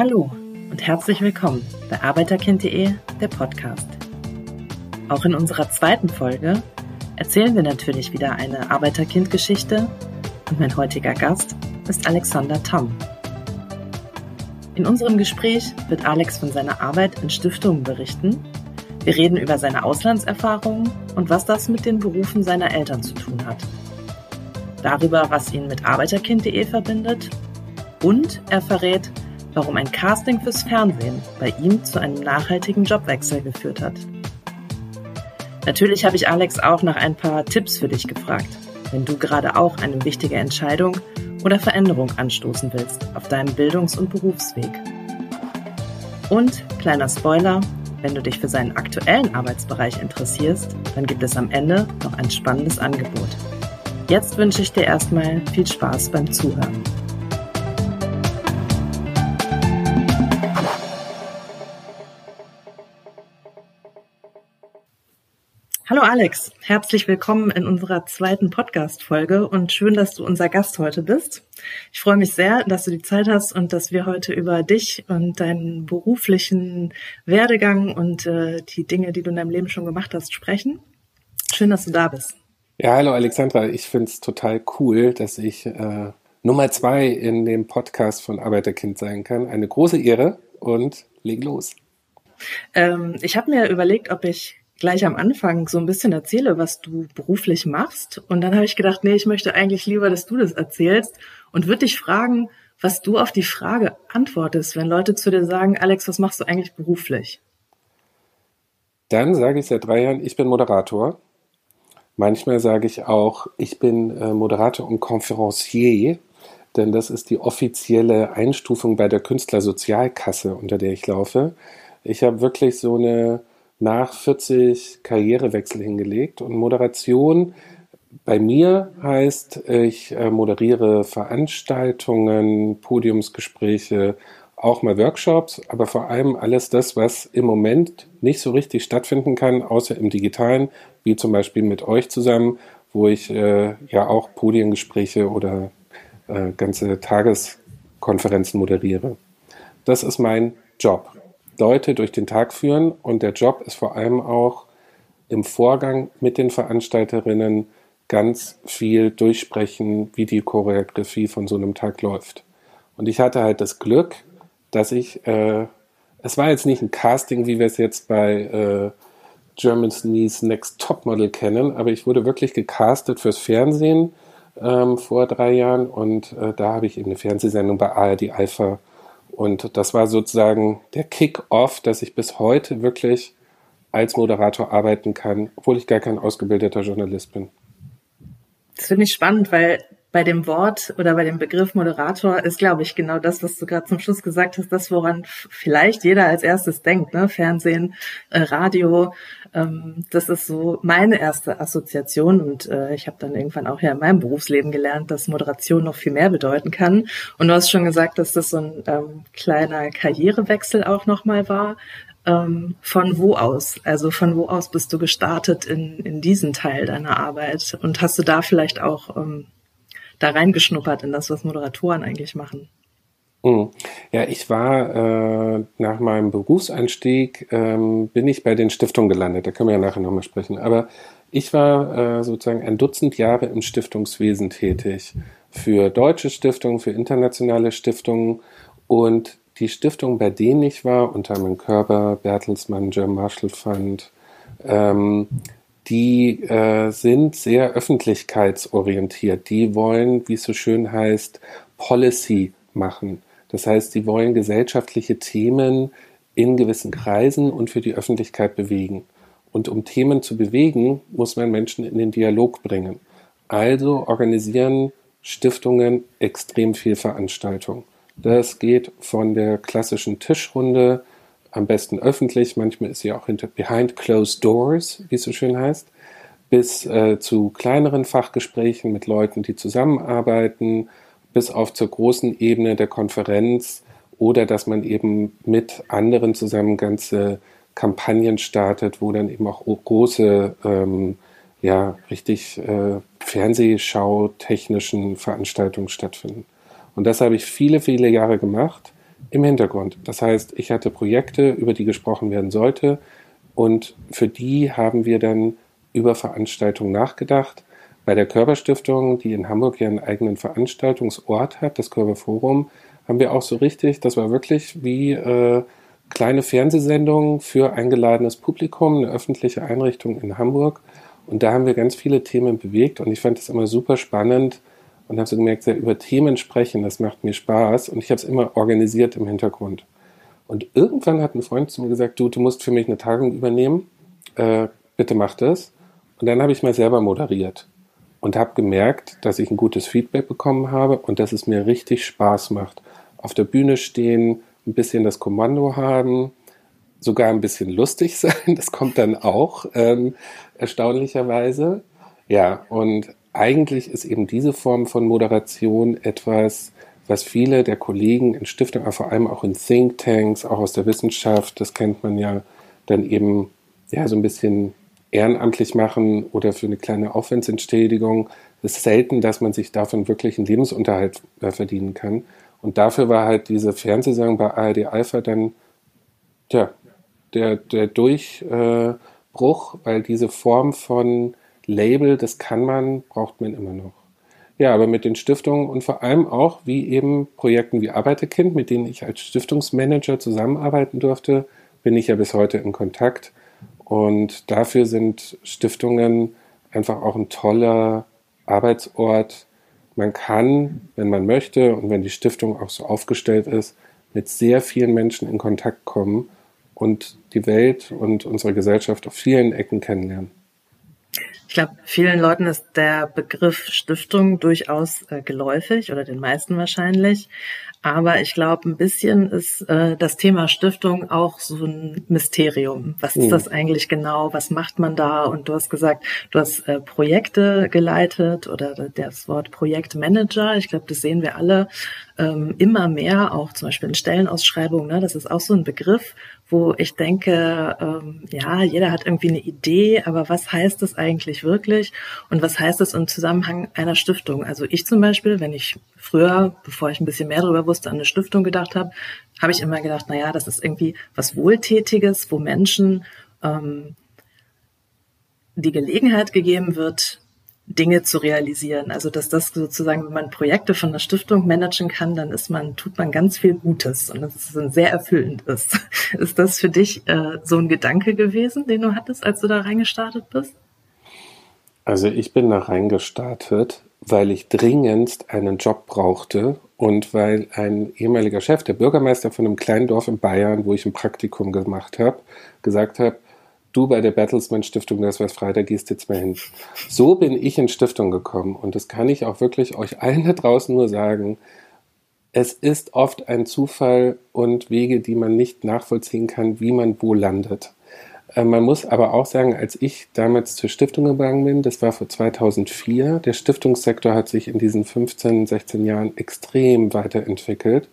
Hallo und herzlich willkommen bei Arbeiterkind.de, der Podcast. Auch in unserer zweiten Folge erzählen wir natürlich wieder eine Arbeiterkind-Geschichte und mein heutiger Gast ist Alexander Tamm. In unserem Gespräch wird Alex von seiner Arbeit in Stiftungen berichten. Wir reden über seine Auslandserfahrungen und was das mit den Berufen seiner Eltern zu tun hat. Darüber, was ihn mit Arbeiterkind.de verbindet und er verrät, warum ein Casting fürs Fernsehen bei ihm zu einem nachhaltigen Jobwechsel geführt hat. Natürlich habe ich Alex auch nach ein paar Tipps für dich gefragt, wenn du gerade auch eine wichtige Entscheidung oder Veränderung anstoßen willst auf deinem Bildungs- und Berufsweg. Und kleiner Spoiler, wenn du dich für seinen aktuellen Arbeitsbereich interessierst, dann gibt es am Ende noch ein spannendes Angebot. Jetzt wünsche ich dir erstmal viel Spaß beim Zuhören. Hallo Alex, herzlich willkommen in unserer zweiten Podcast-Folge und schön, dass du unser Gast heute bist. Ich freue mich sehr, dass du die Zeit hast und dass wir heute über dich und deinen beruflichen Werdegang und äh, die Dinge, die du in deinem Leben schon gemacht hast, sprechen. Schön, dass du da bist. Ja, hallo Alexandra, ich finde es total cool, dass ich äh, Nummer zwei in dem Podcast von Arbeiterkind sein kann. Eine große Ehre und leg los. Ähm, ich habe mir überlegt, ob ich gleich am Anfang so ein bisschen erzähle, was du beruflich machst. Und dann habe ich gedacht, nee, ich möchte eigentlich lieber, dass du das erzählst und würde dich fragen, was du auf die Frage antwortest, wenn Leute zu dir sagen, Alex, was machst du eigentlich beruflich? Dann sage ich seit drei Jahren, ich bin Moderator. Manchmal sage ich auch, ich bin äh, Moderator und Conferencier, denn das ist die offizielle Einstufung bei der Künstlersozialkasse, unter der ich laufe. Ich habe wirklich so eine nach 40 Karrierewechsel hingelegt. Und Moderation bei mir heißt, ich äh, moderiere Veranstaltungen, Podiumsgespräche, auch mal Workshops, aber vor allem alles das, was im Moment nicht so richtig stattfinden kann, außer im digitalen, wie zum Beispiel mit euch zusammen, wo ich äh, ja auch Podiengespräche oder äh, ganze Tageskonferenzen moderiere. Das ist mein Job. Leute durch den Tag führen und der Job ist vor allem auch im Vorgang mit den Veranstalterinnen ganz viel durchsprechen, wie die Choreografie von so einem Tag läuft. Und ich hatte halt das Glück, dass ich, äh, es war jetzt nicht ein Casting, wie wir es jetzt bei äh, German's Knees Next Topmodel kennen, aber ich wurde wirklich gecastet fürs Fernsehen ähm, vor drei Jahren und äh, da habe ich eben eine Fernsehsendung bei ARD Alpha und das war sozusagen der Kick-off, dass ich bis heute wirklich als Moderator arbeiten kann, obwohl ich gar kein ausgebildeter Journalist bin. Das finde ich spannend, weil bei dem Wort oder bei dem Begriff Moderator ist, glaube ich, genau das, was du gerade zum Schluss gesagt hast, das, woran vielleicht jeder als erstes denkt, ne? Fernsehen, äh, Radio. Ähm, das ist so meine erste Assoziation und äh, ich habe dann irgendwann auch ja in meinem Berufsleben gelernt, dass Moderation noch viel mehr bedeuten kann. Und du hast schon gesagt, dass das so ein ähm, kleiner Karrierewechsel auch nochmal war. Ähm, von wo aus? Also von wo aus bist du gestartet in, in diesen Teil deiner Arbeit? Und hast du da vielleicht auch ähm, da reingeschnuppert in das, was Moderatoren eigentlich machen? Mhm. Ja, ich war äh, nach meinem Berufseinstieg, ähm, bin ich bei den Stiftungen gelandet, da können wir ja nachher nochmal sprechen, aber ich war äh, sozusagen ein Dutzend Jahre im Stiftungswesen tätig, für deutsche Stiftungen, für internationale Stiftungen und die Stiftungen, bei denen ich war, unter anderem Körber, Bertelsmann, German Marshall Fund, ähm, die äh, sind sehr öffentlichkeitsorientiert. Die wollen, wie es so schön heißt, Policy machen. Das heißt, die wollen gesellschaftliche Themen in gewissen Kreisen und für die Öffentlichkeit bewegen. Und um Themen zu bewegen, muss man Menschen in den Dialog bringen. Also organisieren Stiftungen extrem viel Veranstaltung. Das geht von der klassischen Tischrunde am besten öffentlich, manchmal ist sie auch hinter behind closed doors, wie es so schön heißt, bis äh, zu kleineren Fachgesprächen mit Leuten, die zusammenarbeiten, bis auf zur großen Ebene der Konferenz oder dass man eben mit anderen zusammen ganze Kampagnen startet, wo dann eben auch große, ähm, ja, richtig äh, Fernsehschau-technischen Veranstaltungen stattfinden. Und das habe ich viele, viele Jahre gemacht im Hintergrund. Das heißt, ich hatte Projekte, über die gesprochen werden sollte und für die haben wir dann über Veranstaltungen nachgedacht. Bei der Körperstiftung, die in Hamburg ja einen eigenen Veranstaltungsort hat, das Körperforum, haben wir auch so richtig, das war wirklich wie äh, kleine Fernsehsendungen für eingeladenes Publikum, eine öffentliche Einrichtung in Hamburg. Und da haben wir ganz viele Themen bewegt und ich fand es immer super spannend und habe so gemerkt, ja, über Themen sprechen, das macht mir Spaß und ich habe es immer organisiert im Hintergrund. Und irgendwann hat ein Freund zu mir gesagt, du, du musst für mich eine Tagung übernehmen, äh, bitte mach das. Und dann habe ich mal selber moderiert und habe gemerkt, dass ich ein gutes Feedback bekommen habe und dass es mir richtig Spaß macht. Auf der Bühne stehen, ein bisschen das Kommando haben, sogar ein bisschen lustig sein, das kommt dann auch ähm, erstaunlicherweise. Ja, und eigentlich ist eben diese Form von Moderation etwas, was viele der Kollegen in Stiftungen, aber vor allem auch in Thinktanks, auch aus der Wissenschaft, das kennt man ja dann eben ja so ein bisschen ehrenamtlich machen oder für eine kleine Aufwandsentschädigung. Es ist selten, dass man sich davon wirklich einen Lebensunterhalt äh, verdienen kann. Und dafür war halt diese Fernsehsendung bei ARD Alpha dann tja, der, der Durchbruch, weil diese Form von Label, das kann man, braucht man immer noch. Ja, aber mit den Stiftungen und vor allem auch wie eben Projekten wie Arbeiterkind, mit denen ich als Stiftungsmanager zusammenarbeiten durfte, bin ich ja bis heute in Kontakt. Und dafür sind Stiftungen einfach auch ein toller Arbeitsort. Man kann, wenn man möchte und wenn die Stiftung auch so aufgestellt ist, mit sehr vielen Menschen in Kontakt kommen und die Welt und unsere Gesellschaft auf vielen Ecken kennenlernen. Ich glaube, vielen Leuten ist der Begriff Stiftung durchaus äh, geläufig oder den meisten wahrscheinlich. Aber ich glaube, ein bisschen ist äh, das Thema Stiftung auch so ein Mysterium. Was ist mhm. das eigentlich genau? Was macht man da? Und du hast gesagt, du hast äh, Projekte geleitet oder das Wort Projektmanager. Ich glaube, das sehen wir alle ähm, immer mehr, auch zum Beispiel in Stellenausschreibungen. Ne? Das ist auch so ein Begriff, wo ich denke, ähm, ja, jeder hat irgendwie eine Idee, aber was heißt das eigentlich wirklich und was heißt das im Zusammenhang einer Stiftung? Also ich zum Beispiel, wenn ich früher, bevor ich ein bisschen mehr darüber wusste, an eine Stiftung gedacht habe, habe ich immer gedacht, na ja, das ist irgendwie was Wohltätiges, wo Menschen ähm, die Gelegenheit gegeben wird, Dinge zu realisieren. Also dass das sozusagen, wenn man Projekte von der Stiftung managen kann, dann ist man, tut man ganz viel Gutes und das ist sehr erfüllend ist. Ist das für dich äh, so ein Gedanke gewesen, den du hattest, als du da reingestartet bist? Also ich bin da reingestartet, weil ich dringendst einen Job brauchte und weil ein ehemaliger Chef, der Bürgermeister von einem kleinen Dorf in Bayern, wo ich ein Praktikum gemacht habe, gesagt hat, du bei der Bertelsmann Stiftung, das was frei, da gehst jetzt mal hin. So bin ich in Stiftung gekommen und das kann ich auch wirklich euch allen da draußen nur sagen. Es ist oft ein Zufall und Wege, die man nicht nachvollziehen kann, wie man wo landet. Äh, man muss aber auch sagen, als ich damals zur Stiftung gegangen bin, das war vor 2004, der Stiftungssektor hat sich in diesen 15, 16 Jahren extrem weiterentwickelt.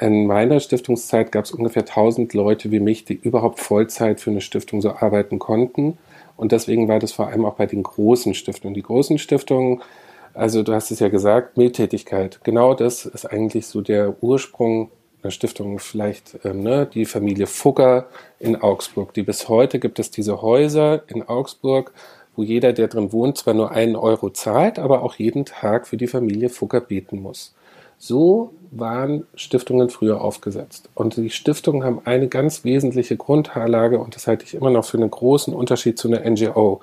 In meiner Stiftungszeit gab es ungefähr 1000 Leute wie mich, die überhaupt Vollzeit für eine Stiftung so arbeiten konnten. Und deswegen war das vor allem auch bei den großen Stiftungen. Die großen Stiftungen, also du hast es ja gesagt, Mildtätigkeit. Genau das ist eigentlich so der Ursprung einer Stiftung. Vielleicht ähm, ne, die Familie Fugger in Augsburg. Die bis heute gibt es diese Häuser in Augsburg, wo jeder, der drin wohnt, zwar nur einen Euro zahlt, aber auch jeden Tag für die Familie Fugger beten muss. So waren Stiftungen früher aufgesetzt. Und die Stiftungen haben eine ganz wesentliche Grundlage und das halte ich immer noch für einen großen Unterschied zu einer NGO.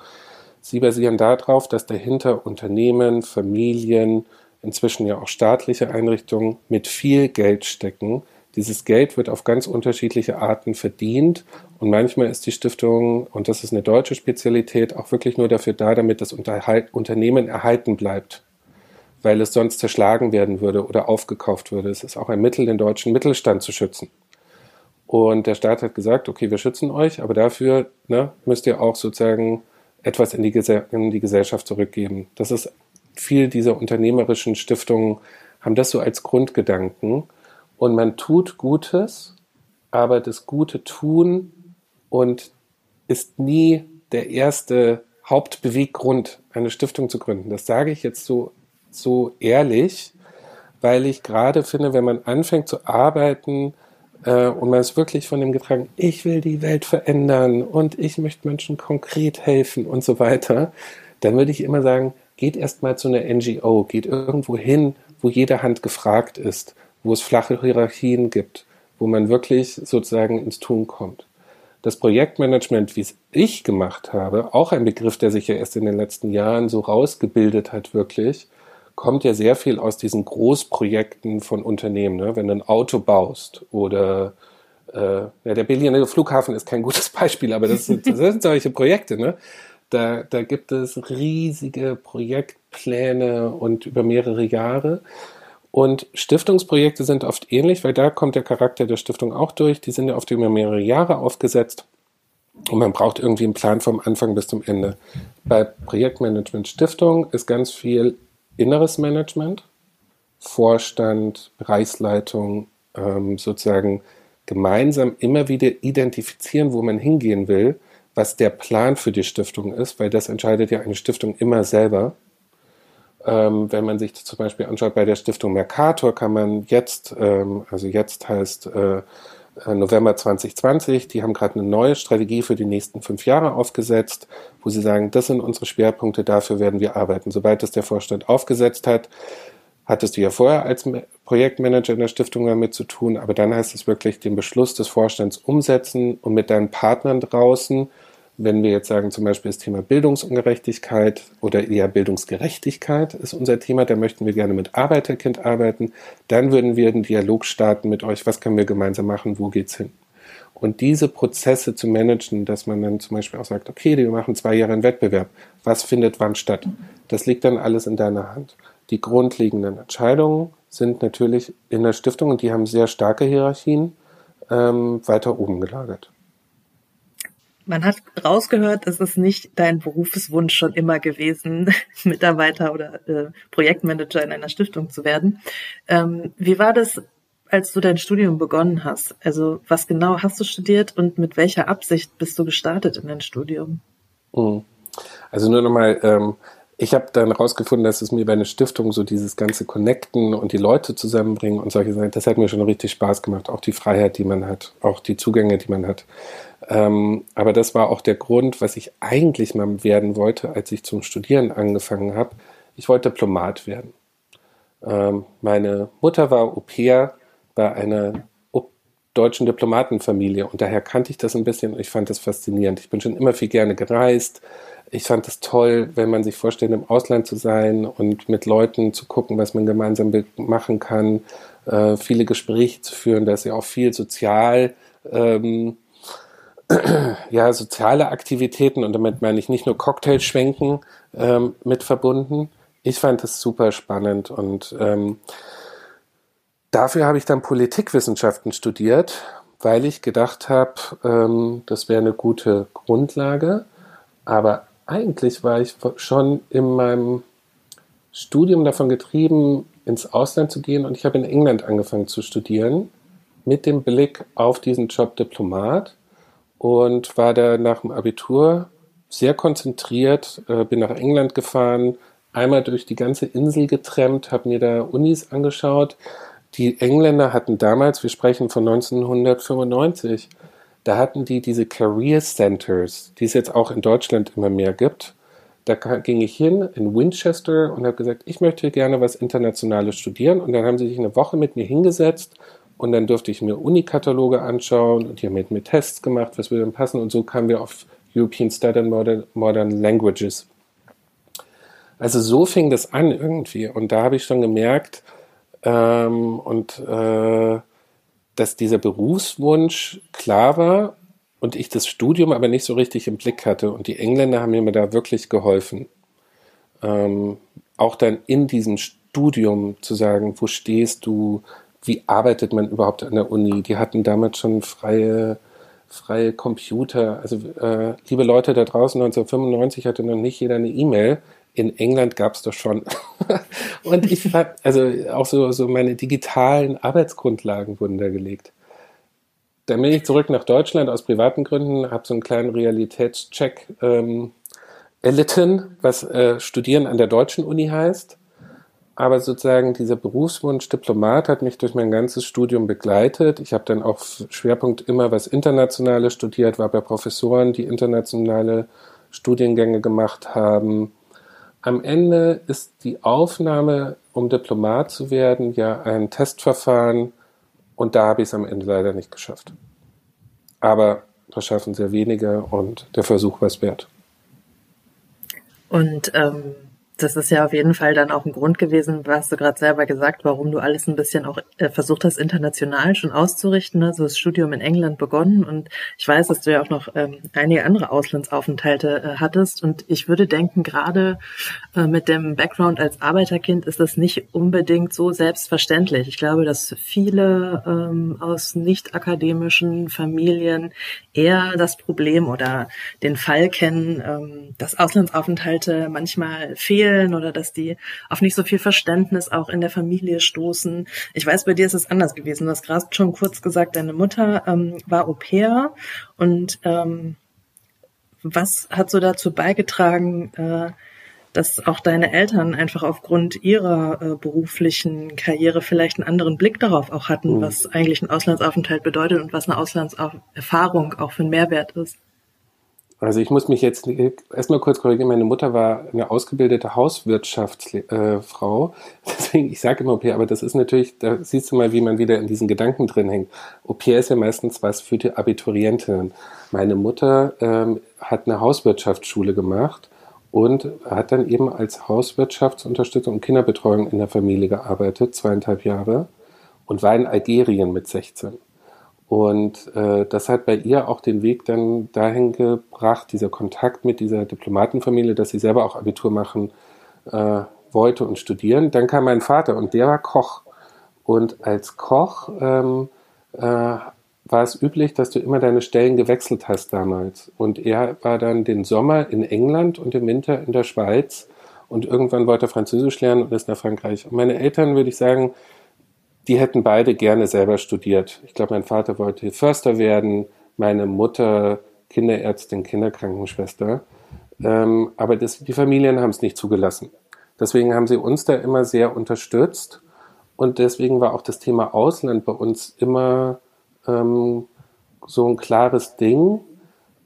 Sie basieren darauf, dass dahinter Unternehmen, Familien, inzwischen ja auch staatliche Einrichtungen mit viel Geld stecken. Dieses Geld wird auf ganz unterschiedliche Arten verdient und manchmal ist die Stiftung, und das ist eine deutsche Spezialität, auch wirklich nur dafür da, damit das Unternehmen erhalten bleibt weil es sonst zerschlagen werden würde oder aufgekauft würde. Es ist auch ein Mittel, den deutschen Mittelstand zu schützen. Und der Staat hat gesagt, okay, wir schützen euch, aber dafür ne, müsst ihr auch sozusagen etwas in die, in die Gesellschaft zurückgeben. Das ist viel dieser unternehmerischen Stiftungen haben das so als Grundgedanken. Und man tut Gutes, aber das Gute tun und ist nie der erste Hauptbeweggrund, eine Stiftung zu gründen. Das sage ich jetzt so so ehrlich, weil ich gerade finde, wenn man anfängt zu arbeiten äh, und man ist wirklich von dem getragen, ich will die Welt verändern und ich möchte Menschen konkret helfen und so weiter, dann würde ich immer sagen, geht erstmal zu einer NGO, geht irgendwo hin, wo jede Hand gefragt ist, wo es flache Hierarchien gibt, wo man wirklich sozusagen ins Tun kommt. Das Projektmanagement, wie es ich gemacht habe, auch ein Begriff, der sich ja erst in den letzten Jahren so rausgebildet hat, wirklich, kommt ja sehr viel aus diesen Großprojekten von Unternehmen. Ne? Wenn du ein Auto baust oder äh, ja, der Berliner Flughafen ist kein gutes Beispiel, aber das sind, das sind solche Projekte. Ne? Da, da gibt es riesige Projektpläne und über mehrere Jahre. Und Stiftungsprojekte sind oft ähnlich, weil da kommt der Charakter der Stiftung auch durch. Die sind ja oft über mehrere Jahre aufgesetzt. Und man braucht irgendwie einen Plan vom Anfang bis zum Ende. Bei Projektmanagement Stiftung ist ganz viel inneres Management, Vorstand, Bereichsleitung, ähm, sozusagen gemeinsam immer wieder identifizieren, wo man hingehen will, was der Plan für die Stiftung ist, weil das entscheidet ja eine Stiftung immer selber. Ähm, wenn man sich zum Beispiel anschaut, bei der Stiftung Mercator kann man jetzt, ähm, also jetzt heißt äh, November 2020. Die haben gerade eine neue Strategie für die nächsten fünf Jahre aufgesetzt, wo sie sagen, das sind unsere Schwerpunkte, dafür werden wir arbeiten. Sobald das der Vorstand aufgesetzt hat, hattest du ja vorher als Projektmanager in der Stiftung damit zu tun, aber dann heißt es wirklich den Beschluss des Vorstands umsetzen und mit deinen Partnern draußen wenn wir jetzt sagen, zum Beispiel das Thema Bildungsungerechtigkeit oder eher Bildungsgerechtigkeit ist unser Thema, da möchten wir gerne mit Arbeiterkind arbeiten, dann würden wir einen Dialog starten mit euch, was können wir gemeinsam machen, wo geht's hin? Und diese Prozesse zu managen, dass man dann zum Beispiel auch sagt, okay, wir machen zwei Jahre einen Wettbewerb, was findet wann statt? Das liegt dann alles in deiner Hand. Die grundlegenden Entscheidungen sind natürlich in der Stiftung und die haben sehr starke Hierarchien ähm, weiter oben gelagert. Man hat rausgehört, es ist nicht dein Berufswunsch schon immer gewesen, Mitarbeiter oder äh, Projektmanager in einer Stiftung zu werden. Ähm, wie war das, als du dein Studium begonnen hast? Also was genau hast du studiert und mit welcher Absicht bist du gestartet in dein Studium? Mhm. Also nur nochmal, ähm, ich habe dann rausgefunden, dass es mir bei einer Stiftung so dieses ganze Connecten und die Leute zusammenbringen und solche Sachen, das hat mir schon richtig Spaß gemacht. Auch die Freiheit, die man hat, auch die Zugänge, die man hat. Ähm, aber das war auch der Grund, was ich eigentlich mal werden wollte, als ich zum Studieren angefangen habe. Ich wollte Diplomat werden. Ähm, meine Mutter war Au pair bei einer deutschen Diplomatenfamilie und daher kannte ich das ein bisschen und ich fand das faszinierend. Ich bin schon immer viel gerne gereist. Ich fand es toll, wenn man sich vorstellt, im Ausland zu sein und mit Leuten zu gucken, was man gemeinsam machen kann, äh, viele Gespräche zu führen. Da ist ja auch viel sozial ähm, ja, soziale Aktivitäten und damit meine ich nicht nur Cocktailschwenken ähm, mit verbunden. Ich fand das super spannend und ähm, dafür habe ich dann Politikwissenschaften studiert, weil ich gedacht habe, ähm, das wäre eine gute Grundlage. Aber eigentlich war ich schon in meinem Studium davon getrieben, ins Ausland zu gehen und ich habe in England angefangen zu studieren mit dem Blick auf diesen Job Diplomat und war da nach dem Abitur sehr konzentriert, äh, bin nach England gefahren, einmal durch die ganze Insel getrennt, habe mir da Unis angeschaut. Die Engländer hatten damals, wir sprechen von 1995, da hatten die diese Career Centers, die es jetzt auch in Deutschland immer mehr gibt. Da ging ich hin in Winchester und habe gesagt, ich möchte gerne was Internationales studieren. Und dann haben sie sich eine Woche mit mir hingesetzt und dann durfte ich mir Unikataloge anschauen und haben mit mir Tests gemacht, was würde denn passen. Und so kamen wir auf European Study and Modern, Modern Languages. Also so fing das an irgendwie. Und da habe ich schon gemerkt, ähm, und äh, dass dieser Berufswunsch klar war und ich das Studium aber nicht so richtig im Blick hatte. Und die Engländer haben mir da wirklich geholfen. Ähm, auch dann in diesem Studium zu sagen, wo stehst du, wie arbeitet man überhaupt an der Uni? Die hatten damals schon freie, freie Computer. Also äh, liebe Leute da draußen, 1995 hatte noch nicht jeder eine E-Mail. In England gab es das schon. und ich fand, also auch so, so meine digitalen Arbeitsgrundlagen wurden da gelegt. Dann bin ich zurück nach Deutschland aus privaten Gründen, habe so einen kleinen Realitätscheck ähm, erlitten, was äh, Studieren an der deutschen Uni heißt aber sozusagen dieser Berufswunsch Diplomat hat mich durch mein ganzes Studium begleitet. Ich habe dann auch Schwerpunkt immer was Internationales studiert, war bei Professoren, die internationale Studiengänge gemacht haben. Am Ende ist die Aufnahme, um Diplomat zu werden, ja ein Testverfahren und da habe ich es am Ende leider nicht geschafft. Aber das schaffen sehr wenige und der Versuch war es wert. Und ähm, das ist ja auf jeden Fall dann auch ein Grund gewesen, hast du gerade selber gesagt, warum du alles ein bisschen auch äh, versucht hast, international schon auszurichten. Ne? So das Studium in England begonnen und ich weiß, dass du ja auch noch ähm, einige andere Auslandsaufenthalte äh, hattest und ich würde denken, gerade äh, mit dem Background als Arbeiterkind ist das nicht unbedingt so selbstverständlich. Ich glaube, dass viele ähm, aus nicht akademischen Familien eher das Problem oder den Fall kennen, ähm, dass Auslandsaufenthalte manchmal fehlen oder dass die auf nicht so viel Verständnis auch in der Familie stoßen. Ich weiß, bei dir ist es anders gewesen. Du hast gerade schon kurz gesagt, deine Mutter ähm, war Au pair und ähm, was hat so dazu beigetragen, äh, dass auch deine Eltern einfach aufgrund ihrer äh, beruflichen Karriere vielleicht einen anderen Blick darauf auch hatten, mhm. was eigentlich ein Auslandsaufenthalt bedeutet und was eine Auslandserfahrung auch für einen Mehrwert ist. Also ich muss mich jetzt erstmal kurz korrigieren. Meine Mutter war eine ausgebildete Hauswirtschaftsfrau. Äh, Deswegen, ich sage immer pair, aber das ist natürlich, da siehst du mal, wie man wieder in diesen Gedanken drin hängt. Pair ist ja meistens was für die Abiturientinnen. Meine Mutter ähm, hat eine Hauswirtschaftsschule gemacht und hat dann eben als Hauswirtschaftsunterstützung und Kinderbetreuung in der Familie gearbeitet, zweieinhalb Jahre, und war in Algerien mit 16. Und äh, das hat bei ihr auch den Weg dann dahin gebracht, dieser Kontakt mit dieser Diplomatenfamilie, dass sie selber auch Abitur machen äh, wollte und studieren. Dann kam mein Vater und der war Koch. Und als Koch ähm, äh, war es üblich, dass du immer deine Stellen gewechselt hast damals. Und er war dann den Sommer in England und im Winter in der Schweiz. Und irgendwann wollte er Französisch lernen und ist nach Frankreich. Und meine Eltern, würde ich sagen, die hätten beide gerne selber studiert. Ich glaube, mein Vater wollte Förster werden, meine Mutter Kinderärztin, Kinderkrankenschwester. Ähm, aber das, die Familien haben es nicht zugelassen. Deswegen haben sie uns da immer sehr unterstützt. Und deswegen war auch das Thema Ausland bei uns immer ähm, so ein klares Ding,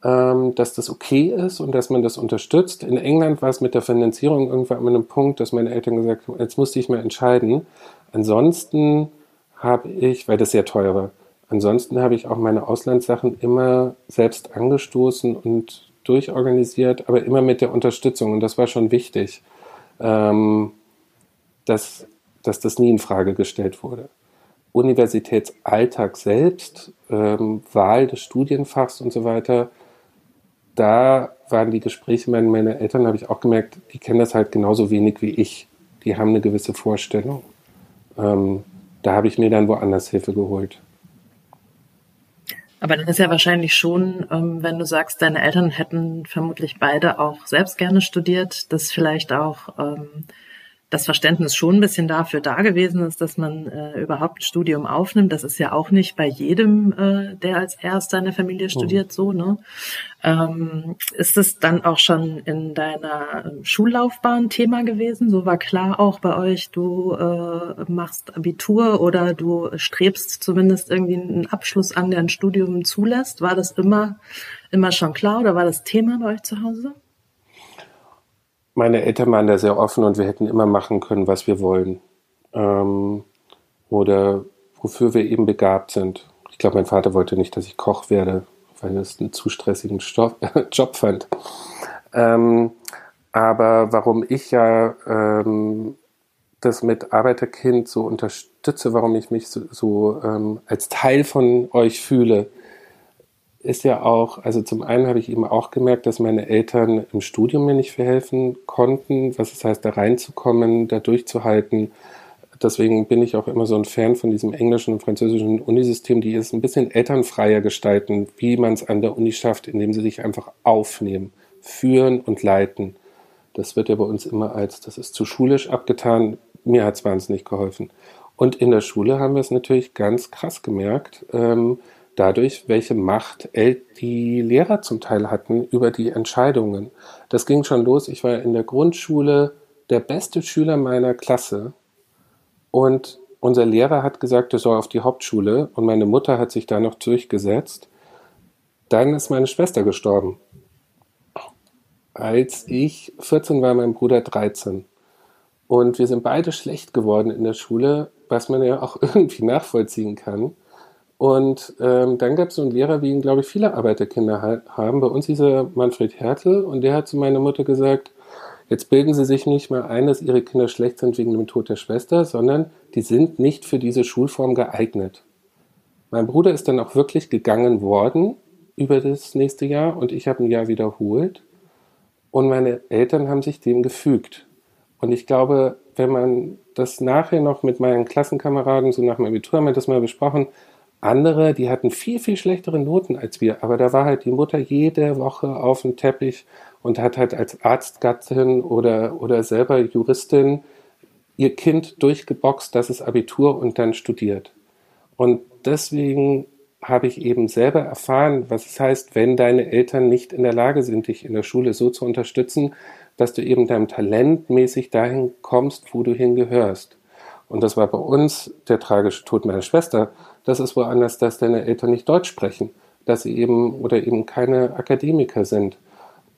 ähm, dass das okay ist und dass man das unterstützt. In England war es mit der Finanzierung irgendwann an einem Punkt, dass meine Eltern gesagt haben, jetzt musste ich mal entscheiden. Ansonsten habe ich, weil das sehr teuer war, ansonsten habe ich auch meine Auslandssachen immer selbst angestoßen und durchorganisiert, aber immer mit der Unterstützung. Und das war schon wichtig, ähm, dass, dass das nie in Frage gestellt wurde. Universitätsalltag selbst, ähm, Wahl des Studienfachs und so weiter, da waren die Gespräche meiner, meiner Eltern, habe ich auch gemerkt, die kennen das halt genauso wenig wie ich. Die haben eine gewisse Vorstellung. Ähm, da habe ich mir dann woanders Hilfe geholt. Aber dann ist ja wahrscheinlich schon, ähm, wenn du sagst, deine Eltern hätten vermutlich beide auch selbst gerne studiert, dass vielleicht auch ähm, das Verständnis schon ein bisschen dafür da gewesen ist, dass man äh, überhaupt ein Studium aufnimmt. Das ist ja auch nicht bei jedem, äh, der als erster in der Familie studiert, mhm. so, ne? Ähm, ist es dann auch schon in deiner ähm, Schullaufbahn Thema gewesen? So war klar auch bei euch, du äh, machst Abitur oder du strebst zumindest irgendwie einen Abschluss an, der ein Studium zulässt. War das immer, immer schon klar oder war das Thema bei euch zu Hause? Meine Eltern waren da sehr offen und wir hätten immer machen können, was wir wollen. Ähm, oder wofür wir eben begabt sind. Ich glaube, mein Vater wollte nicht, dass ich Koch werde, weil er es einen zu stressigen Stoff, Job fand. Ähm, aber warum ich ja ähm, das mit Arbeiterkind so unterstütze, warum ich mich so, so ähm, als Teil von euch fühle, ist ja auch, also zum einen habe ich eben auch gemerkt, dass meine Eltern im Studium mir nicht verhelfen konnten, was es heißt, da reinzukommen, da durchzuhalten. Deswegen bin ich auch immer so ein Fan von diesem englischen und französischen Unisystem, die es ein bisschen elternfreier gestalten, wie man es an der Uni schafft, indem sie sich einfach aufnehmen, führen und leiten. Das wird ja bei uns immer als, das ist zu schulisch abgetan. Mir hat es wahnsinnig geholfen. Und in der Schule haben wir es natürlich ganz krass gemerkt. Ähm, dadurch, welche Macht die Lehrer zum Teil hatten über die Entscheidungen. Das ging schon los. Ich war in der Grundschule der beste Schüler meiner Klasse Und unser Lehrer hat gesagt, er soll auf die Hauptschule und meine Mutter hat sich da noch durchgesetzt. Dann ist meine Schwester gestorben. Als ich 14 war, mein Bruder 13. Und wir sind beide schlecht geworden in der Schule, was man ja auch irgendwie nachvollziehen kann. Und ähm, dann gab es so einen Lehrer, wie ihn, glaube ich, viele Arbeiterkinder haben. Bei uns hieß er Manfred Hertel und der hat zu meiner Mutter gesagt, jetzt bilden Sie sich nicht mal ein, dass Ihre Kinder schlecht sind wegen dem Tod der Schwester, sondern die sind nicht für diese Schulform geeignet. Mein Bruder ist dann auch wirklich gegangen worden über das nächste Jahr und ich habe ein Jahr wiederholt. Und meine Eltern haben sich dem gefügt. Und ich glaube, wenn man das nachher noch mit meinen Klassenkameraden, so nach dem Abitur haben wir das mal besprochen, andere, die hatten viel, viel schlechtere Noten als wir, aber da war halt die Mutter jede Woche auf dem Teppich und hat halt als Arztgattin oder, oder selber Juristin ihr Kind durchgeboxt, das ist Abitur und dann studiert. Und deswegen habe ich eben selber erfahren, was es heißt, wenn deine Eltern nicht in der Lage sind, dich in der Schule so zu unterstützen, dass du eben deinem Talent mäßig dahin kommst, wo du hingehörst. Und das war bei uns der tragische Tod meiner Schwester. Das ist woanders, dass deine Eltern nicht Deutsch sprechen, dass sie eben oder eben keine Akademiker sind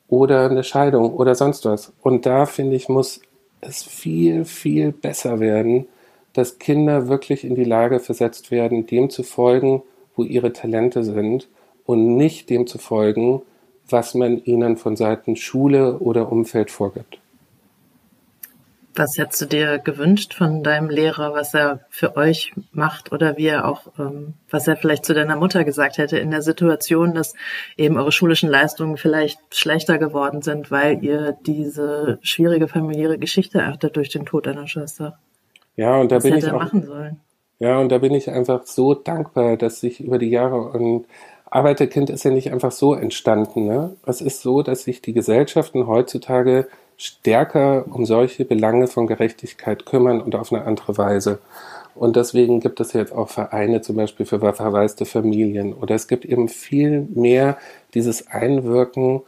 oder eine Scheidung oder sonst was. Und da finde ich, muss es viel, viel besser werden, dass Kinder wirklich in die Lage versetzt werden, dem zu folgen, wo ihre Talente sind und nicht dem zu folgen, was man ihnen von Seiten Schule oder Umfeld vorgibt. Was hättest du dir gewünscht von deinem Lehrer, was er für euch macht oder wie er auch, ähm, was er vielleicht zu deiner Mutter gesagt hätte in der Situation, dass eben eure schulischen Leistungen vielleicht schlechter geworden sind, weil ihr diese schwierige familiäre Geschichte hattet durch den Tod deiner Schwester? Ja, und da was bin ich auch, machen sollen. Ja, und da bin ich einfach so dankbar, dass sich über die Jahre und Arbeiterkind ist ja nicht einfach so entstanden. Ne? Es ist so, dass sich die Gesellschaften heutzutage stärker um solche Belange von Gerechtigkeit kümmern und auf eine andere Weise. Und deswegen gibt es jetzt auch Vereine zum Beispiel für verwaiste Familien. Oder es gibt eben viel mehr dieses Einwirken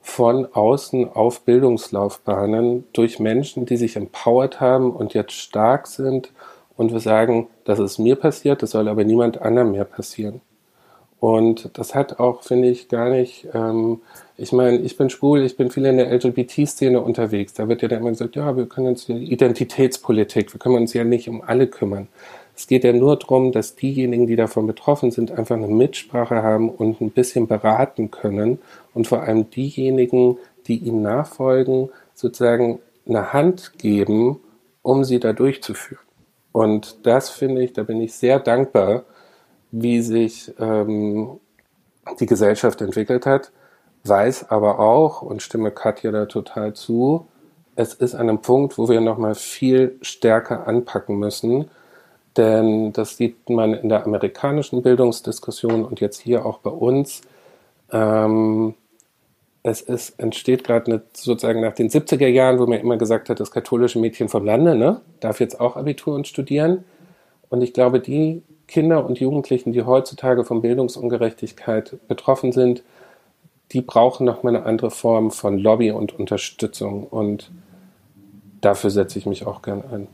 von außen auf Bildungslaufbahnen durch Menschen, die sich empowert haben und jetzt stark sind und wir sagen, das ist mir passiert, das soll aber niemand anderem mehr passieren. Und das hat auch, finde ich, gar nicht, ähm, ich meine, ich bin schwul, ich bin viel in der LGBT-Szene unterwegs. Da wird ja dann immer gesagt, ja, wir können uns Identitätspolitik, wir können uns ja nicht um alle kümmern. Es geht ja nur darum, dass diejenigen, die davon betroffen sind, einfach eine Mitsprache haben und ein bisschen beraten können und vor allem diejenigen, die ihm nachfolgen, sozusagen eine Hand geben, um sie da durchzuführen. Und das finde ich, da bin ich sehr dankbar, wie sich ähm, die Gesellschaft entwickelt hat, weiß aber auch und stimme Katja da total zu, es ist an einem Punkt, wo wir nochmal viel stärker anpacken müssen, denn das sieht man in der amerikanischen Bildungsdiskussion und jetzt hier auch bei uns. Ähm, es ist, entsteht gerade sozusagen nach den 70er Jahren, wo man immer gesagt hat, das katholische Mädchen vom Lande ne, darf jetzt auch Abitur und studieren. Und ich glaube, die Kinder und Jugendlichen, die heutzutage von Bildungsungerechtigkeit betroffen sind, die brauchen nochmal eine andere Form von Lobby und Unterstützung. Und dafür setze ich mich auch gern ein.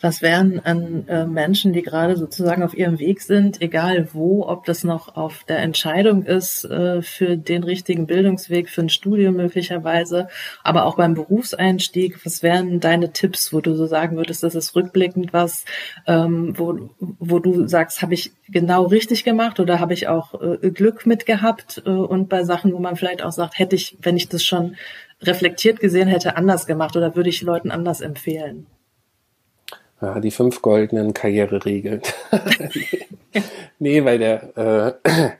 Was wären an äh, Menschen, die gerade sozusagen auf ihrem Weg sind, egal wo, ob das noch auf der Entscheidung ist äh, für den richtigen Bildungsweg, für ein Studium möglicherweise, aber auch beim Berufseinstieg, was wären deine Tipps, wo du so sagen würdest, das ist rückblickend was, ähm, wo, wo du sagst, habe ich genau richtig gemacht oder habe ich auch äh, Glück mit gehabt äh, und bei Sachen, wo man vielleicht auch sagt, hätte ich, wenn ich das schon reflektiert gesehen hätte, anders gemacht oder würde ich Leuten anders empfehlen? Ja, die fünf goldenen Karriereregeln. nee, weil der, äh,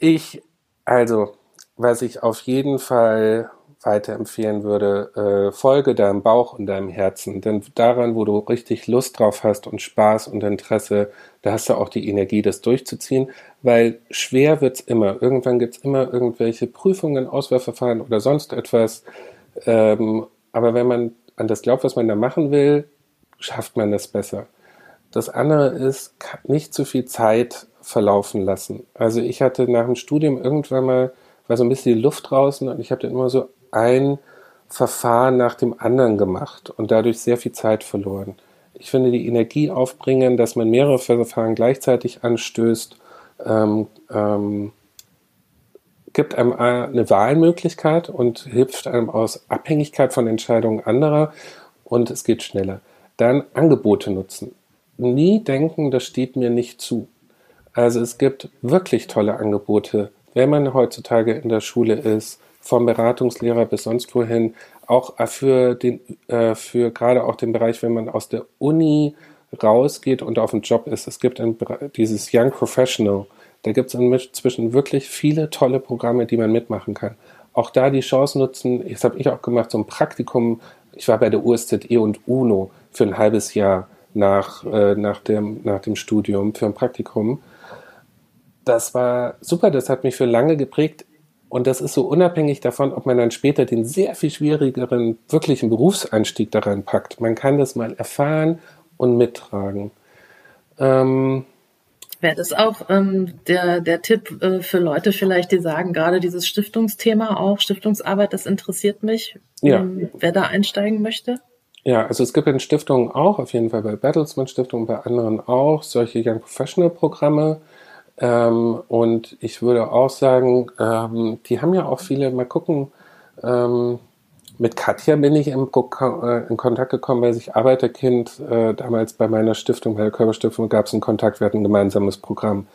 ich, also, was ich auf jeden Fall weiterempfehlen würde, äh, folge deinem Bauch und deinem Herzen. Denn daran, wo du richtig Lust drauf hast und Spaß und Interesse, da hast du auch die Energie, das durchzuziehen. Weil schwer wird's immer. Irgendwann gibt's immer irgendwelche Prüfungen, Auswahlverfahren oder sonst etwas. Ähm, aber wenn man an das glaubt, was man da machen will, schafft man das besser. Das andere ist, nicht zu viel Zeit verlaufen lassen. Also ich hatte nach dem Studium irgendwann mal, war so ein bisschen die Luft draußen und ich habe dann immer so ein Verfahren nach dem anderen gemacht und dadurch sehr viel Zeit verloren. Ich finde die Energie aufbringen, dass man mehrere Verfahren gleichzeitig anstößt, ähm, ähm, gibt einem eine Wahlmöglichkeit und hilft einem aus Abhängigkeit von Entscheidungen anderer und es geht schneller. Dann Angebote nutzen. Nie denken, das steht mir nicht zu. Also es gibt wirklich tolle Angebote, wenn man heutzutage in der Schule ist, vom Beratungslehrer bis sonst wohin, auch für den, äh, für gerade auch den Bereich, wenn man aus der Uni rausgeht und auf den Job ist. Es gibt ein, dieses Young Professional. Da gibt es inzwischen wirklich viele tolle Programme, die man mitmachen kann. Auch da die Chance nutzen, das habe ich auch gemacht, so ein Praktikum. Ich war bei der USZE und UNO für ein halbes Jahr nach, äh, nach, dem, nach dem Studium für ein Praktikum. Das war super, das hat mich für lange geprägt. Und das ist so unabhängig davon, ob man dann später den sehr viel schwierigeren wirklichen Berufseinstieg daran packt. Man kann das mal erfahren und mittragen. Ähm, Wäre das auch ähm, der, der Tipp äh, für Leute vielleicht, die sagen, gerade dieses Stiftungsthema auch, Stiftungsarbeit, das interessiert mich, ja. ähm, wer da einsteigen möchte? Ja, also es gibt in Stiftungen auch, auf jeden Fall bei Bertelsmann Stiftung, bei anderen auch, solche Young Professional Programme. Ähm, und ich würde auch sagen, ähm, die haben ja auch viele, mal gucken, ähm, mit Katja bin ich im, äh, in Kontakt gekommen, weil sich Arbeiterkind äh, damals bei meiner Stiftung, bei der Körperstiftung, gab es einen Kontakt, wir hatten ein gemeinsames Programm.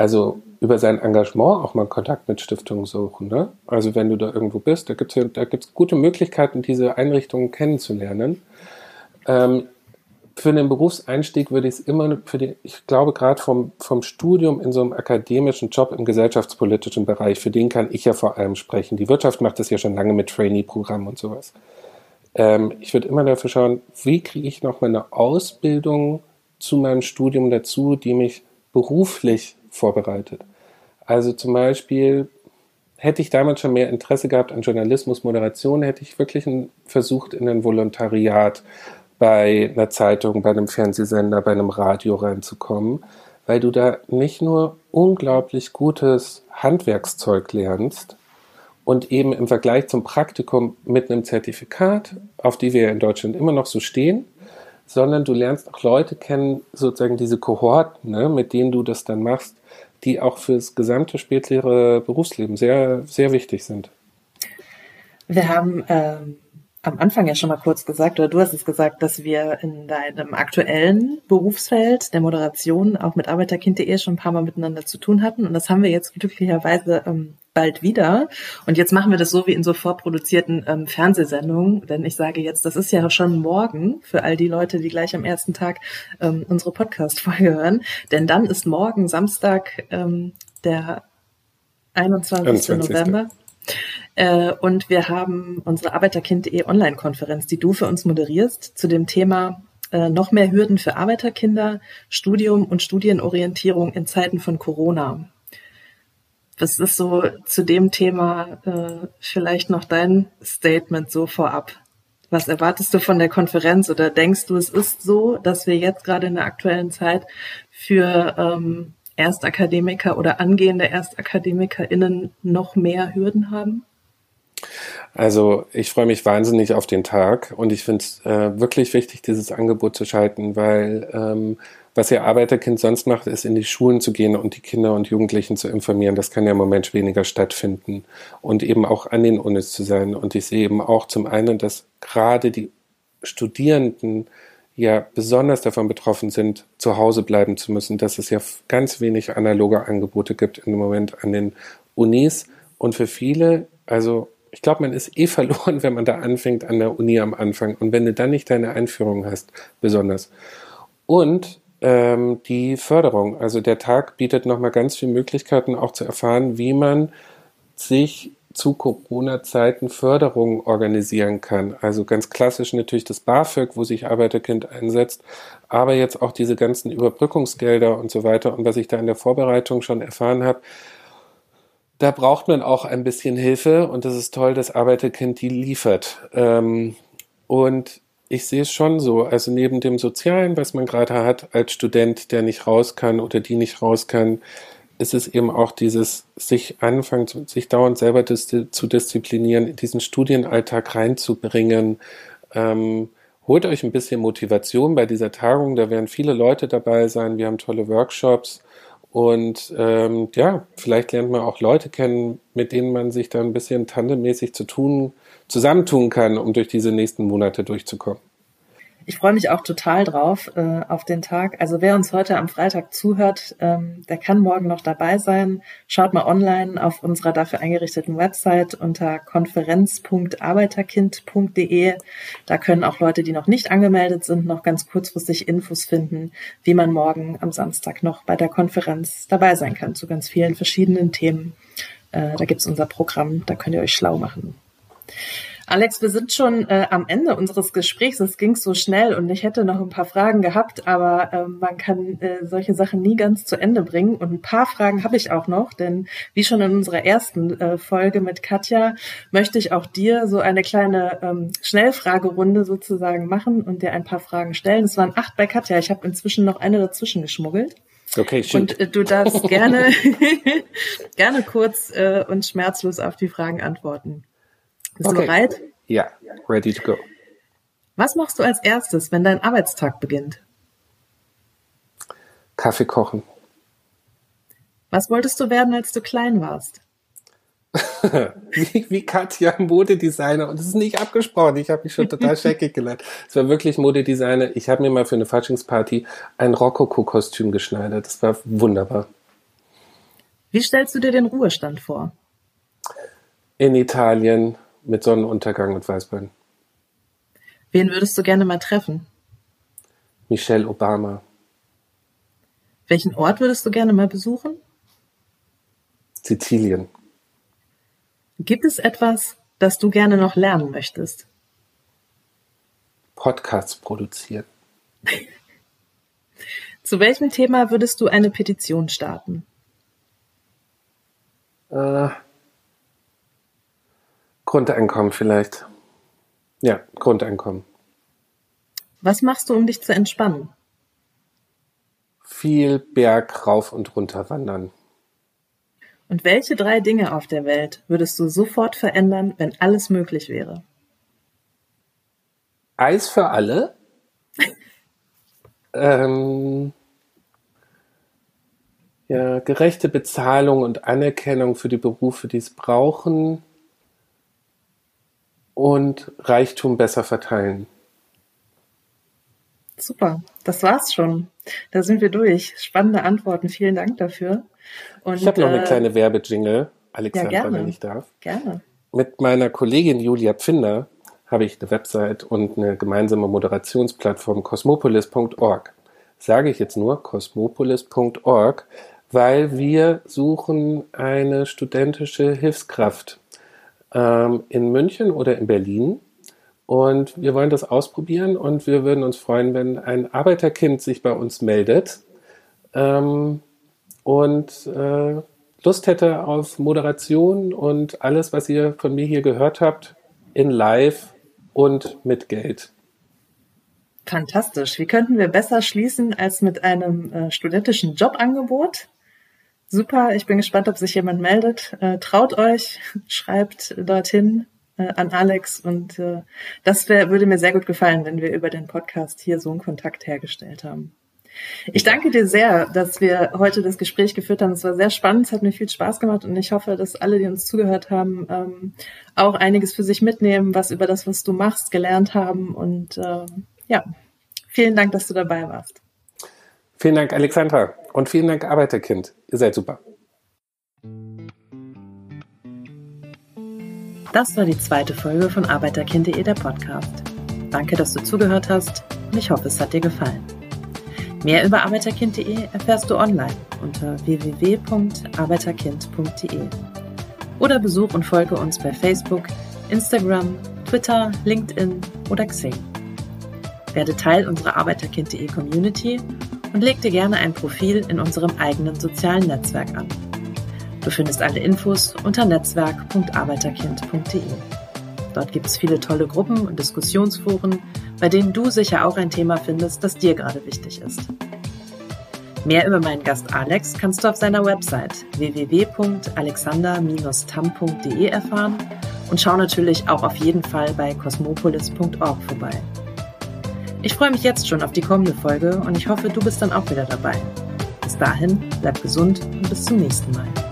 Also über sein Engagement auch mal Kontakt mit Stiftungen suchen. Ne? Also wenn du da irgendwo bist, da gibt es da gibt's gute Möglichkeiten, diese Einrichtungen kennenzulernen. Ähm, für einen Berufseinstieg würde ich es immer für die, ich glaube gerade vom, vom Studium in so einem akademischen Job im gesellschaftspolitischen Bereich, für den kann ich ja vor allem sprechen. Die Wirtschaft macht das ja schon lange mit Trainee-Programmen und sowas. Ähm, ich würde immer dafür schauen, wie kriege ich noch mal eine Ausbildung zu meinem Studium dazu, die mich beruflich vorbereitet. Also zum Beispiel hätte ich damals schon mehr Interesse gehabt an Journalismus, Moderation, hätte ich wirklich versucht, in ein Volontariat bei einer Zeitung, bei einem Fernsehsender, bei einem Radio reinzukommen, weil du da nicht nur unglaublich gutes Handwerkszeug lernst und eben im Vergleich zum Praktikum mit einem Zertifikat, auf die wir in Deutschland immer noch so stehen, sondern du lernst auch Leute kennen, sozusagen diese Kohorten, ne, mit denen du das dann machst, die auch fürs gesamte spätere Berufsleben sehr, sehr wichtig sind. Wir haben ähm am Anfang ja schon mal kurz gesagt, oder du hast es gesagt, dass wir in deinem aktuellen Berufsfeld der Moderation auch mit Arbeiterkind.de schon ein paar Mal miteinander zu tun hatten. Und das haben wir jetzt glücklicherweise ähm, bald wieder. Und jetzt machen wir das so wie in so vorproduzierten ähm, Fernsehsendungen. Denn ich sage jetzt, das ist ja schon morgen für all die Leute, die gleich am ersten Tag ähm, unsere Podcast-Folge hören. Denn dann ist morgen Samstag ähm, der 21. 21. November. Äh, und wir haben unsere Arbeiterkind.de Online-Konferenz, die du für uns moderierst, zu dem Thema äh, noch mehr Hürden für Arbeiterkinder, Studium und Studienorientierung in Zeiten von Corona. Was ist so zu dem Thema äh, vielleicht noch dein Statement so vorab? Was erwartest du von der Konferenz oder denkst du, es ist so, dass wir jetzt gerade in der aktuellen Zeit für ähm, Erstakademiker oder angehende ErstakademikerInnen noch mehr Hürden haben? Also ich freue mich wahnsinnig auf den Tag und ich finde es äh, wirklich wichtig, dieses Angebot zu schalten, weil ähm, was Ihr Arbeiterkind sonst macht, ist in die Schulen zu gehen und die Kinder und Jugendlichen zu informieren. Das kann ja im Moment weniger stattfinden und eben auch an den Unis zu sein. Und ich sehe eben auch zum einen, dass gerade die Studierenden ja besonders davon betroffen sind, zu Hause bleiben zu müssen, dass es ja ganz wenig analoge Angebote gibt im Moment an den Unis. Und für viele, also ich glaube, man ist eh verloren, wenn man da anfängt an der Uni am Anfang und wenn du dann nicht deine Einführung hast, besonders. Und ähm, die Förderung, also der Tag bietet nochmal ganz viele Möglichkeiten auch zu erfahren, wie man sich zu Corona-Zeiten Förderungen organisieren kann. Also ganz klassisch natürlich das BAföG, wo sich Arbeiterkind einsetzt, aber jetzt auch diese ganzen Überbrückungsgelder und so weiter. Und was ich da in der Vorbereitung schon erfahren habe, da braucht man auch ein bisschen Hilfe und das ist toll, dass Arbeiterkind die liefert. Ähm, und ich sehe es schon so, also neben dem Sozialen, was man gerade hat als Student, der nicht raus kann oder die nicht raus kann, ist es eben auch dieses sich anfangen, sich dauernd selber dis zu disziplinieren, in diesen Studienalltag reinzubringen ähm, holt euch ein bisschen Motivation bei dieser Tagung. Da werden viele Leute dabei sein. Wir haben tolle Workshops. Und ähm, ja, vielleicht lernt man auch Leute kennen, mit denen man sich dann ein bisschen tandemmäßig zu tun, zusammentun kann, um durch diese nächsten Monate durchzukommen. Ich freue mich auch total drauf äh, auf den Tag. Also wer uns heute am Freitag zuhört, ähm, der kann morgen noch dabei sein. Schaut mal online auf unserer dafür eingerichteten Website unter konferenz.arbeiterkind.de. Da können auch Leute, die noch nicht angemeldet sind, noch ganz kurzfristig Infos finden, wie man morgen am Samstag noch bei der Konferenz dabei sein kann zu ganz vielen verschiedenen Themen. Äh, da gibt's unser Programm, da könnt ihr euch schlau machen. Alex, wir sind schon äh, am Ende unseres Gesprächs. Es ging so schnell und ich hätte noch ein paar Fragen gehabt, aber äh, man kann äh, solche Sachen nie ganz zu Ende bringen. Und ein paar Fragen habe ich auch noch, denn wie schon in unserer ersten äh, Folge mit Katja möchte ich auch dir so eine kleine ähm, Schnellfragerunde sozusagen machen und dir ein paar Fragen stellen. Es waren acht bei Katja. Ich habe inzwischen noch eine dazwischen geschmuggelt. Okay, shoot. Und äh, du darfst gerne, gerne kurz äh, und schmerzlos auf die Fragen antworten. Bist okay. du bereit? Ja, ready to go. Was machst du als erstes, wenn dein Arbeitstag beginnt? Kaffee kochen. Was wolltest du werden, als du klein warst? wie, wie Katja, Modedesigner. Und das ist nicht abgesprochen. Ich habe mich schon total scheckig gelernt. Es war wirklich Modedesigner. Ich habe mir mal für eine Faschingsparty ein Rokoko-Kostüm geschneidert. Das war wunderbar. Wie stellst du dir den Ruhestand vor? In Italien mit Sonnenuntergang und Weißwein. Wen würdest du gerne mal treffen? Michelle Obama. Welchen Ort würdest du gerne mal besuchen? Sizilien. Gibt es etwas, das du gerne noch lernen möchtest? Podcasts produzieren. Zu welchem Thema würdest du eine Petition starten? Äh, Grundeinkommen vielleicht. Ja, Grundeinkommen. Was machst du, um dich zu entspannen? Viel Berg rauf und runter wandern. Und welche drei Dinge auf der Welt würdest du sofort verändern, wenn alles möglich wäre? Eis für alle. ähm, ja, gerechte Bezahlung und Anerkennung für die Berufe, die es brauchen und Reichtum besser verteilen. Super, das war's schon. Da sind wir durch. Spannende Antworten. Vielen Dank dafür. Und, ich habe noch eine äh, kleine Werbejingle, Alexandra, ja, wenn ich darf. Gerne. Mit meiner Kollegin Julia Pfinder habe ich eine Website und eine gemeinsame Moderationsplattform cosmopolis.org. Sage ich jetzt nur cosmopolis.org, weil wir suchen eine studentische Hilfskraft ähm, in München oder in Berlin. Und wir wollen das ausprobieren und wir würden uns freuen, wenn ein Arbeiterkind sich bei uns meldet ähm, und äh, Lust hätte auf Moderation und alles, was ihr von mir hier gehört habt, in Live und mit Geld. Fantastisch. Wie könnten wir besser schließen als mit einem äh, studentischen Jobangebot? Super, ich bin gespannt, ob sich jemand meldet. Äh, traut euch, schreibt dorthin äh, an Alex und äh, das wär, würde mir sehr gut gefallen, wenn wir über den Podcast hier so einen Kontakt hergestellt haben. Ich danke dir sehr, dass wir heute das Gespräch geführt haben. Es war sehr spannend, es hat mir viel Spaß gemacht und ich hoffe, dass alle, die uns zugehört haben, ähm, auch einiges für sich mitnehmen, was über das, was du machst, gelernt haben. Und äh, ja, vielen Dank, dass du dabei warst. Vielen Dank, Alexandra. Und vielen Dank, Arbeiterkind. Ihr seid super. Das war die zweite Folge von Arbeiterkind.de, der Podcast. Danke, dass du zugehört hast und ich hoffe, es hat dir gefallen. Mehr über Arbeiterkind.de erfährst du online unter www.arbeiterkind.de oder besuch und folge uns bei Facebook, Instagram, Twitter, LinkedIn oder Xing. Werde Teil unserer Arbeiterkind.de Community und leg dir gerne ein Profil in unserem eigenen sozialen Netzwerk an. Du findest alle Infos unter netzwerk.arbeiterkind.de. Dort gibt es viele tolle Gruppen und Diskussionsforen, bei denen du sicher auch ein Thema findest, das dir gerade wichtig ist. Mehr über meinen Gast Alex kannst du auf seiner Website www.alexander-tam.de erfahren und schau natürlich auch auf jeden Fall bei cosmopolis.org vorbei. Ich freue mich jetzt schon auf die kommende Folge und ich hoffe, du bist dann auch wieder dabei. Bis dahin, bleib gesund und bis zum nächsten Mal.